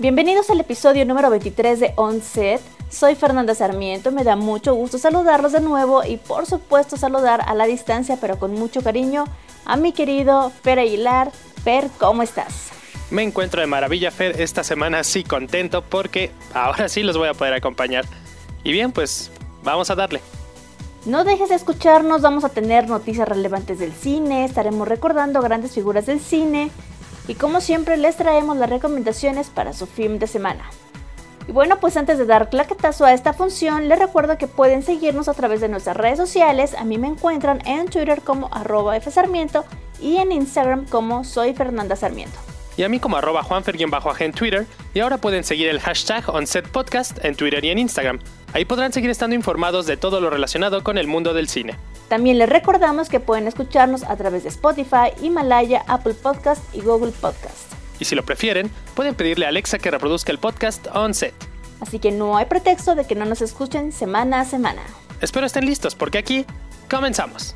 Bienvenidos al episodio número 23 de On Set. Soy Fernanda Sarmiento, me da mucho gusto saludarlos de nuevo y por supuesto saludar a la distancia pero con mucho cariño a mi querido Fer Aguilar. Fer, ¿cómo estás? Me encuentro de maravilla, Fer, esta semana sí contento porque ahora sí los voy a poder acompañar. Y bien, pues vamos a darle. No dejes de escucharnos, vamos a tener noticias relevantes del cine, estaremos recordando grandes figuras del cine, y como siempre les traemos las recomendaciones para su film de semana. Y bueno, pues antes de dar claquetazo a esta función, les recuerdo que pueden seguirnos a través de nuestras redes sociales. A mí me encuentran en Twitter como arroba fsarmiento y en Instagram como soy Fernanda Sarmiento. Y a mí como arroba juanfer en Twitter. Y ahora pueden seguir el hashtag OnSetPodcast en Twitter y en Instagram. Ahí podrán seguir estando informados de todo lo relacionado con el mundo del cine. También les recordamos que pueden escucharnos a través de Spotify, Himalaya, Apple Podcast y Google Podcast. Y si lo prefieren, pueden pedirle a Alexa que reproduzca el podcast On Set. Así que no hay pretexto de que no nos escuchen semana a semana. Espero estén listos porque aquí comenzamos.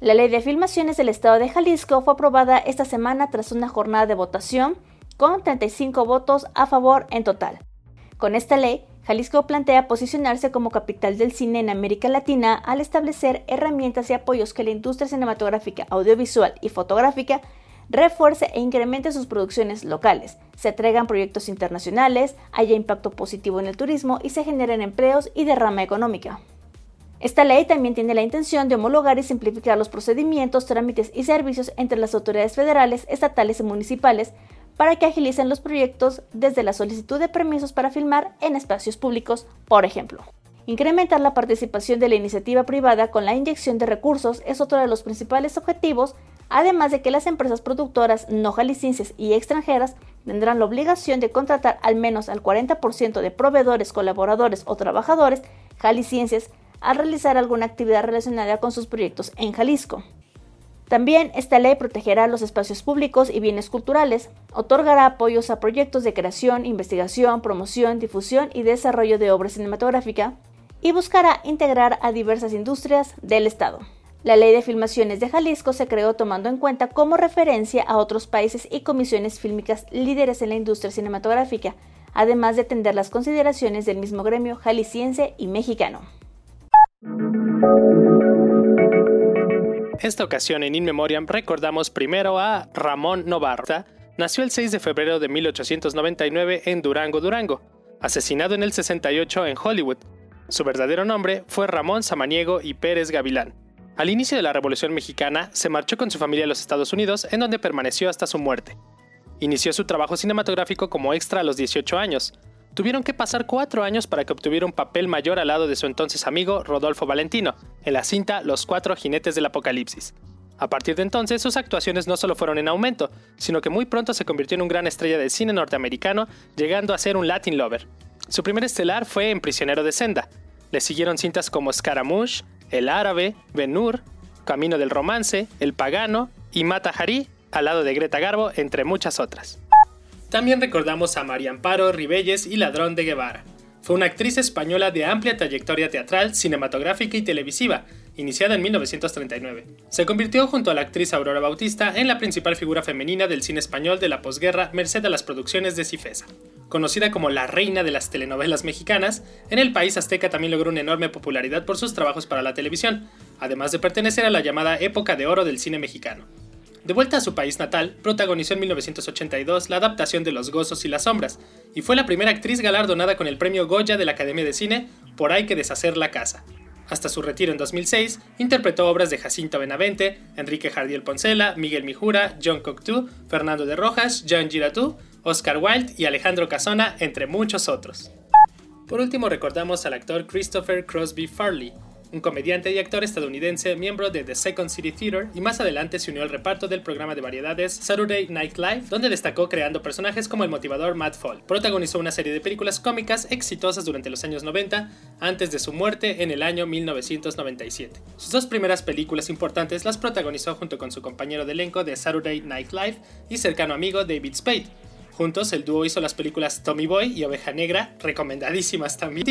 La ley de filmaciones del Estado de Jalisco fue aprobada esta semana tras una jornada de votación con 35 votos a favor en total. Con esta ley, Jalisco plantea posicionarse como capital del cine en América Latina al establecer herramientas y apoyos que la industria cinematográfica, audiovisual y fotográfica refuerce e incremente sus producciones locales, se traigan proyectos internacionales, haya impacto positivo en el turismo y se generen empleos y derrama económica. Esta ley también tiene la intención de homologar y simplificar los procedimientos, trámites y servicios entre las autoridades federales, estatales y municipales para que agilicen los proyectos desde la solicitud de permisos para filmar en espacios públicos, por ejemplo. Incrementar la participación de la iniciativa privada con la inyección de recursos es otro de los principales objetivos, además de que las empresas productoras no jaliscienses y extranjeras tendrán la obligación de contratar al menos al 40% de proveedores, colaboradores o trabajadores jaliscienses al realizar alguna actividad relacionada con sus proyectos en Jalisco. También esta ley protegerá los espacios públicos y bienes culturales, otorgará apoyos a proyectos de creación, investigación, promoción, difusión y desarrollo de obra cinematográfica y buscará integrar a diversas industrias del Estado. La Ley de Filmaciones de Jalisco se creó tomando en cuenta como referencia a otros países y comisiones fílmicas líderes en la industria cinematográfica, además de atender las consideraciones del mismo gremio jalisciense y mexicano. Esta ocasión en In Memoriam recordamos primero a Ramón Novarta. Nació el 6 de febrero de 1899 en Durango, Durango, asesinado en el 68 en Hollywood. Su verdadero nombre fue Ramón Samaniego y Pérez Gavilán. Al inicio de la Revolución Mexicana, se marchó con su familia a los Estados Unidos, en donde permaneció hasta su muerte. Inició su trabajo cinematográfico como extra a los 18 años, tuvieron que pasar cuatro años para que obtuviera un papel mayor al lado de su entonces amigo Rodolfo Valentino, en la cinta Los Cuatro Jinetes del Apocalipsis. A partir de entonces, sus actuaciones no solo fueron en aumento, sino que muy pronto se convirtió en un gran estrella del cine norteamericano, llegando a ser un Latin lover. Su primer estelar fue en Prisionero de Senda. Le siguieron cintas como Scaramouche, El Árabe, Ben-Hur, Camino del Romance, El Pagano y Mata Hari, al lado de Greta Garbo, entre muchas otras. También recordamos a María Amparo Ribelles y Ladrón de Guevara. Fue una actriz española de amplia trayectoria teatral, cinematográfica y televisiva, iniciada en 1939. Se convirtió junto a la actriz Aurora Bautista en la principal figura femenina del cine español de la posguerra merced a las producciones de Cifesa. Conocida como la reina de las telenovelas mexicanas, en el país azteca también logró una enorme popularidad por sus trabajos para la televisión, además de pertenecer a la llamada época de oro del cine mexicano. De vuelta a su país natal, protagonizó en 1982 la adaptación de Los Gozos y las Sombras, y fue la primera actriz galardonada con el premio Goya de la Academia de Cine por Hay que deshacer la casa. Hasta su retiro en 2006, interpretó obras de Jacinto Benavente, Enrique Jardiel Poncela, Miguel Mijura, John Cocteau, Fernando de Rojas, John Giraudoux, Oscar Wilde y Alejandro Casona, entre muchos otros. Por último, recordamos al actor Christopher Crosby Farley, un comediante y actor estadounidense, miembro de The Second City Theater, y más adelante se unió al reparto del programa de variedades Saturday Night Live, donde destacó creando personajes como el motivador Matt Fall. Protagonizó una serie de películas cómicas exitosas durante los años 90, antes de su muerte en el año 1997. Sus dos primeras películas importantes las protagonizó junto con su compañero de elenco de Saturday Night Live y cercano amigo David Spade. Juntos, el dúo hizo las películas Tommy Boy y Oveja Negra, recomendadísimas también.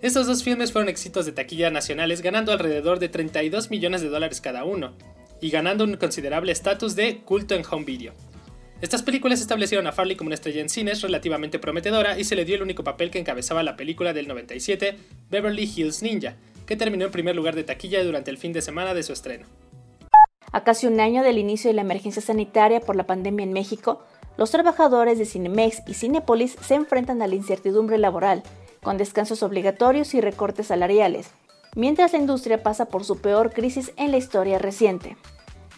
Estos dos filmes fueron éxitos de taquilla nacionales, ganando alrededor de 32 millones de dólares cada uno. y ganando un considerable estatus de culto en home video. Estas películas establecieron a Farley como una estrella en cines relativamente prometedora y se le dio el único papel que encabezaba la película del 97, Beverly Hills Ninja, que terminó en primer lugar de taquilla durante el fin de semana de su estreno. A casi un año del inicio de la emergencia sanitaria por la pandemia en México, los trabajadores de Cinemex y Cinepolis se enfrentan a la incertidumbre laboral, con descansos obligatorios y recortes salariales, mientras la industria pasa por su peor crisis en la historia reciente.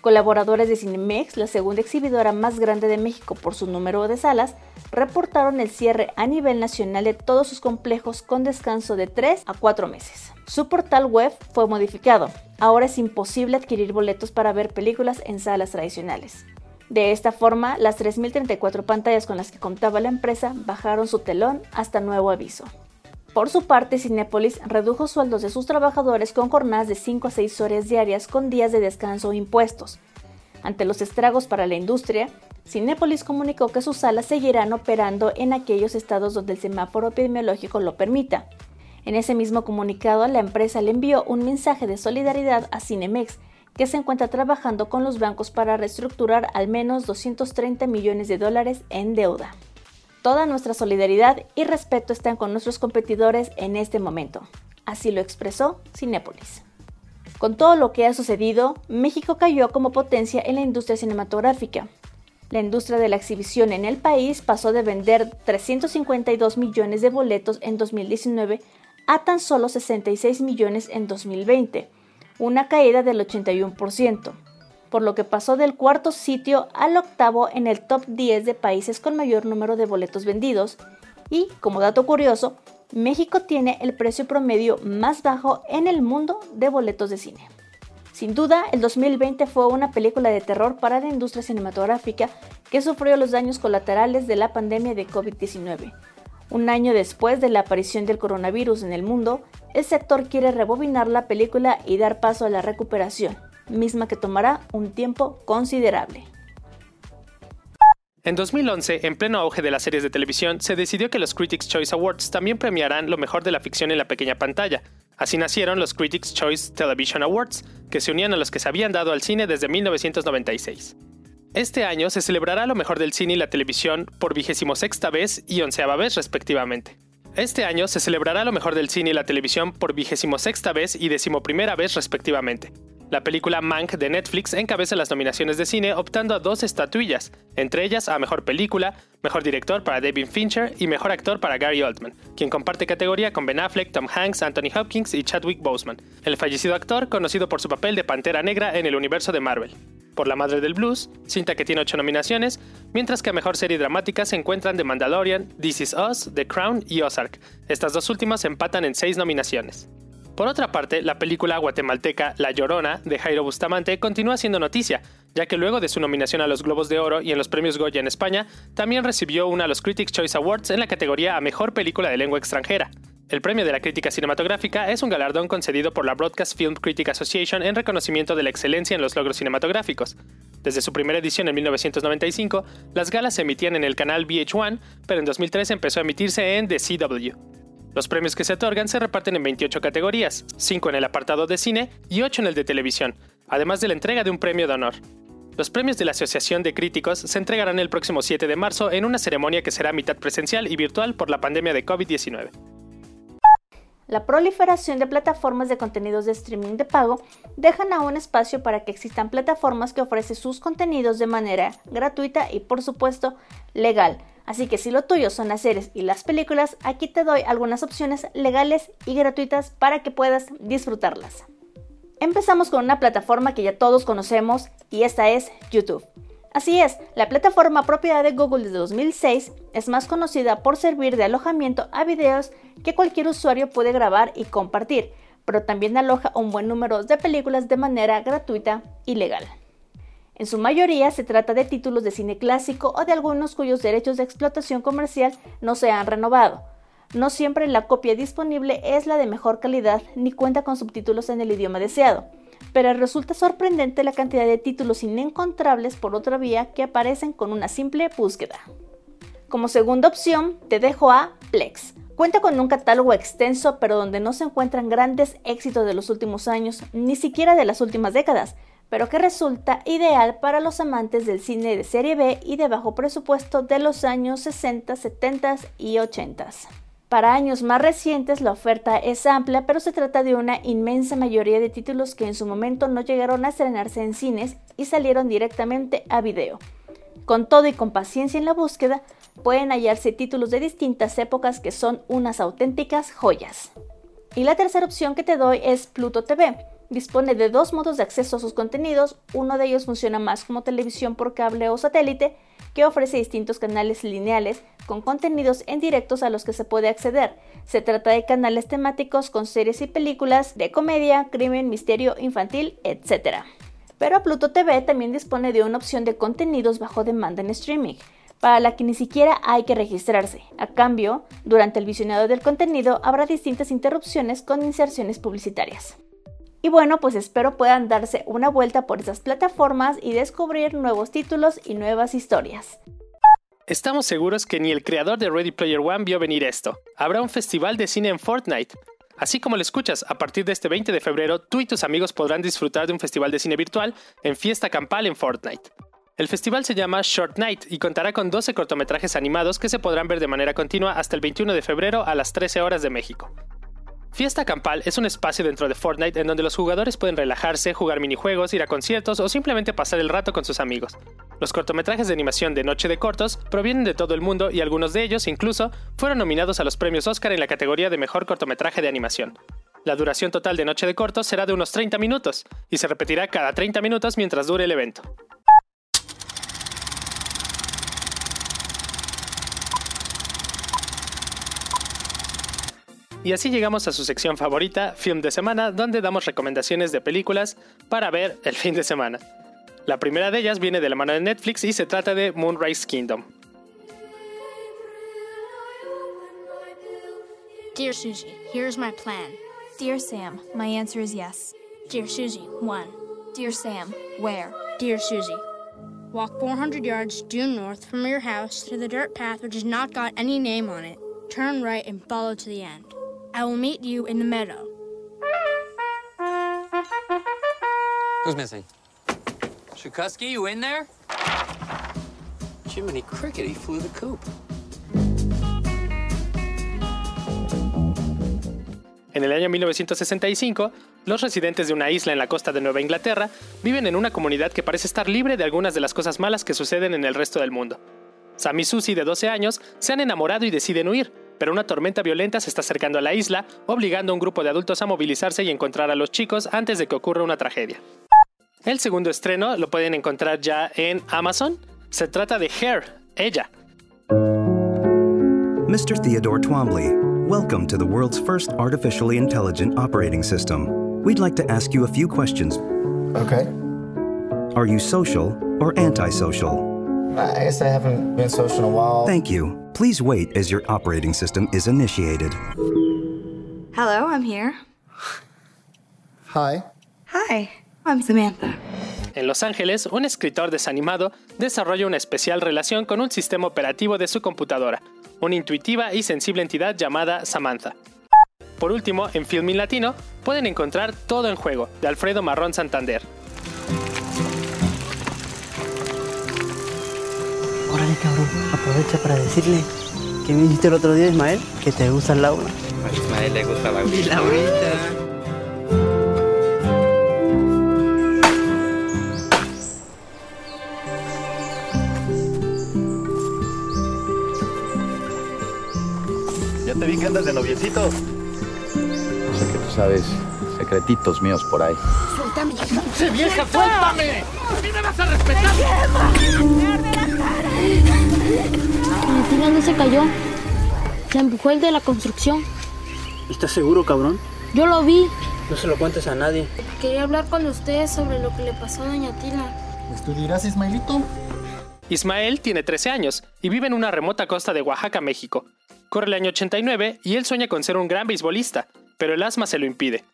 Colaboradores de Cinemex, la segunda exhibidora más grande de México por su número de salas, reportaron el cierre a nivel nacional de todos sus complejos con descanso de 3 a 4 meses. Su portal web fue modificado. Ahora es imposible adquirir boletos para ver películas en salas tradicionales. De esta forma, las 3.034 pantallas con las que contaba la empresa bajaron su telón hasta nuevo aviso. Por su parte, Cinepolis redujo sueldos de sus trabajadores con jornadas de 5 a 6 horas diarias con días de descanso impuestos. Ante los estragos para la industria, Cinepolis comunicó que sus salas seguirán operando en aquellos estados donde el semáforo epidemiológico lo permita. En ese mismo comunicado, la empresa le envió un mensaje de solidaridad a Cinemex, que se encuentra trabajando con los bancos para reestructurar al menos 230 millones de dólares en deuda. Toda nuestra solidaridad y respeto están con nuestros competidores en este momento. Así lo expresó Cinépolis. Con todo lo que ha sucedido, México cayó como potencia en la industria cinematográfica. La industria de la exhibición en el país pasó de vender 352 millones de boletos en 2019 a tan solo 66 millones en 2020, una caída del 81% por lo que pasó del cuarto sitio al octavo en el top 10 de países con mayor número de boletos vendidos. Y, como dato curioso, México tiene el precio promedio más bajo en el mundo de boletos de cine. Sin duda, el 2020 fue una película de terror para la industria cinematográfica que sufrió los daños colaterales de la pandemia de COVID-19. Un año después de la aparición del coronavirus en el mundo, el sector quiere rebobinar la película y dar paso a la recuperación misma que tomará un tiempo considerable. En 2011, en pleno auge de las series de televisión, se decidió que los Critics' Choice Awards también premiarán lo mejor de la ficción en la pequeña pantalla. Así nacieron los Critics' Choice Television Awards, que se unían a los que se habían dado al cine desde 1996. Este año se celebrará lo mejor del cine y la televisión por vigésimo sexta vez y onceava vez respectivamente. Este año se celebrará lo mejor del cine y la televisión por vigésimo sexta vez y decimoprimera vez respectivamente. La película Mank de Netflix encabeza las nominaciones de cine optando a dos estatuillas, entre ellas a Mejor Película, Mejor Director para David Fincher y Mejor Actor para Gary Oldman, quien comparte categoría con Ben Affleck, Tom Hanks, Anthony Hopkins y Chadwick Boseman, el fallecido actor conocido por su papel de Pantera Negra en el universo de Marvel. Por La Madre del Blues, cinta que tiene ocho nominaciones, mientras que a Mejor Serie Dramática se encuentran The Mandalorian, This Is Us, The Crown y Ozark. Estas dos últimas empatan en seis nominaciones. Por otra parte, la película guatemalteca La Llorona de Jairo Bustamante continúa siendo noticia, ya que luego de su nominación a los Globos de Oro y en los premios Goya en España, también recibió una a los Critics' Choice Awards en la categoría a Mejor Película de Lengua Extranjera. El premio de la crítica cinematográfica es un galardón concedido por la Broadcast Film Critic Association en reconocimiento de la excelencia en los logros cinematográficos. Desde su primera edición en 1995, las galas se emitían en el canal VH1, pero en 2003 empezó a emitirse en The CW. Los premios que se otorgan se reparten en 28 categorías, 5 en el apartado de cine y 8 en el de televisión, además de la entrega de un premio de honor. Los premios de la Asociación de Críticos se entregarán el próximo 7 de marzo en una ceremonia que será mitad presencial y virtual por la pandemia de COVID-19. La proliferación de plataformas de contenidos de streaming de pago dejan aún espacio para que existan plataformas que ofrecen sus contenidos de manera gratuita y por supuesto legal, Así que si lo tuyo son las series y las películas, aquí te doy algunas opciones legales y gratuitas para que puedas disfrutarlas. Empezamos con una plataforma que ya todos conocemos y esta es YouTube. Así es, la plataforma propiedad de Google desde 2006 es más conocida por servir de alojamiento a videos que cualquier usuario puede grabar y compartir, pero también aloja un buen número de películas de manera gratuita y legal. En su mayoría se trata de títulos de cine clásico o de algunos cuyos derechos de explotación comercial no se han renovado. No siempre la copia disponible es la de mejor calidad ni cuenta con subtítulos en el idioma deseado, pero resulta sorprendente la cantidad de títulos inencontrables por otra vía que aparecen con una simple búsqueda. Como segunda opción, te dejo a Plex. Cuenta con un catálogo extenso, pero donde no se encuentran grandes éxitos de los últimos años, ni siquiera de las últimas décadas, pero que resulta ideal para los amantes del cine de serie B y de bajo presupuesto de los años 60, 70 y 80. Para años más recientes la oferta es amplia, pero se trata de una inmensa mayoría de títulos que en su momento no llegaron a estrenarse en cines y salieron directamente a video. Con todo y con paciencia en la búsqueda, pueden hallarse títulos de distintas épocas que son unas auténticas joyas. Y la tercera opción que te doy es Pluto TV. Dispone de dos modos de acceso a sus contenidos, uno de ellos funciona más como televisión por cable o satélite, que ofrece distintos canales lineales con contenidos en directos a los que se puede acceder. Se trata de canales temáticos con series y películas de comedia, crimen, misterio, infantil, etc. Pero Pluto TV también dispone de una opción de contenidos bajo demanda en streaming, para la que ni siquiera hay que registrarse. A cambio, durante el visionado del contenido habrá distintas interrupciones con inserciones publicitarias. Y bueno, pues espero puedan darse una vuelta por esas plataformas y descubrir nuevos títulos y nuevas historias. Estamos seguros que ni el creador de Ready Player One vio venir esto. Habrá un festival de cine en Fortnite. Así como lo escuchas, a partir de este 20 de febrero, tú y tus amigos podrán disfrutar de un festival de cine virtual en fiesta campal en Fortnite. El festival se llama Short Night y contará con 12 cortometrajes animados que se podrán ver de manera continua hasta el 21 de febrero a las 13 horas de México. Fiesta Campal es un espacio dentro de Fortnite en donde los jugadores pueden relajarse, jugar minijuegos, ir a conciertos o simplemente pasar el rato con sus amigos. Los cortometrajes de animación de Noche de Cortos provienen de todo el mundo y algunos de ellos incluso fueron nominados a los premios Oscar en la categoría de Mejor Cortometraje de Animación. La duración total de Noche de Cortos será de unos 30 minutos y se repetirá cada 30 minutos mientras dure el evento. Y así llegamos a su sección favorita, Film de Semana, donde damos recomendaciones de películas para ver el fin de semana. La primera de ellas viene de la mano de Netflix y se trata de Moonrise Kingdom. Dear Susie, here's my plan. Dear Sam, my answer is yes. Dear Susie, 1. Dear Sam, where? Dear Susie, walk 400 yards due north from your house to the dirt path which has not got any name on it. Turn right and follow to the end. I will meet you in the meadow. Who's missing? Shukusky, you in there? Jiminy Cricket, he flew the coop. En el año 1965, los residentes de una isla en la costa de Nueva Inglaterra viven en una comunidad que parece estar libre de algunas de las cosas malas que suceden en el resto del mundo. Sam y Susie, de 12 años, se han enamorado y deciden huir, pero una tormenta violenta se está acercando a la isla, obligando a un grupo de adultos a movilizarse y encontrar a los chicos antes de que ocurra una tragedia. El segundo estreno lo pueden encontrar ya en Amazon. Se trata de Hair, ella. Mr. Theodore Twombly, welcome to the world's first artificially intelligent operating system. We'd like to ask you a few questions. Okay. Are you social or antisocial? I guess I haven't been social in a while. Thank you. Please wait as your operating system is initiated. Hello, I'm here. Hi. Hi, I'm Samantha. En Los Ángeles, un escritor desanimado desarrolla una especial relación con un sistema operativo de su computadora, una intuitiva y sensible entidad llamada Samantha. Por último, en Filmin Latino pueden encontrar Todo en Juego, de Alfredo Marrón Santander. Órale, cabrón, aprovecha para decirle que me dijiste el otro día, Ismael, que te gusta Laura. A Ismael le gusta la Y Laurita. Ya te vi que andas de noviecito. O sea que tú sabes secretitos míos por ahí. ¡Vieja, suéltame! ¡A mí me vas a respetar! La tira no se cayó. Se empujó el de la construcción. ¿Estás seguro, cabrón? Yo lo vi. No se lo cuentes a nadie. Quería hablar con ustedes sobre lo que le pasó a Doña Tila. ¿Estudiarás, Ismaelito? Ismael tiene 13 años y vive en una remota costa de Oaxaca, México. Corre el año 89 y él sueña con ser un gran beisbolista, pero el asma se lo impide.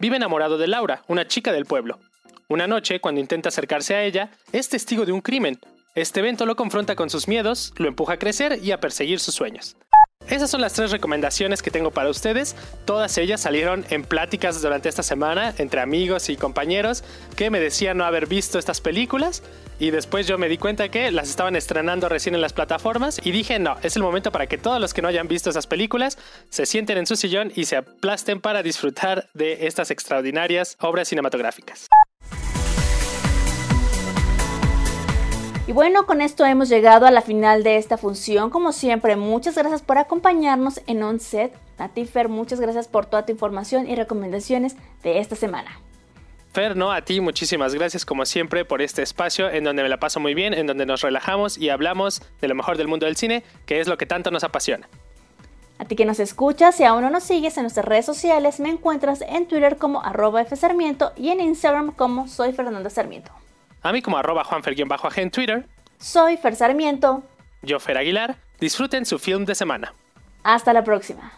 Vive enamorado de Laura, una chica del pueblo. Una noche, cuando intenta acercarse a ella, es testigo de un crimen. Este evento lo confronta con sus miedos, lo empuja a crecer y a perseguir sus sueños. Esas son las tres recomendaciones que tengo para ustedes. Todas ellas salieron en pláticas durante esta semana entre amigos y compañeros que me decían no haber visto estas películas y después yo me di cuenta que las estaban estrenando recién en las plataformas y dije no, es el momento para que todos los que no hayan visto esas películas se sienten en su sillón y se aplasten para disfrutar de estas extraordinarias obras cinematográficas. Y bueno, con esto hemos llegado a la final de esta función. Como siempre, muchas gracias por acompañarnos en On Set. Natifer, muchas gracias por toda tu información y recomendaciones de esta semana. Fer, no, a ti muchísimas gracias como siempre por este espacio en donde me la paso muy bien, en donde nos relajamos y hablamos de lo mejor del mundo del cine, que es lo que tanto nos apasiona. A ti que nos escuchas y aún no nos sigues en nuestras redes sociales, me encuentras en Twitter como arroba fsarmiento y en Instagram como soy Fernanda Sarmiento. A mí como arroba juanfer-bajo en Twitter. Soy Fer Sarmiento. Yo Fer Aguilar. Disfruten su film de semana. Hasta la próxima.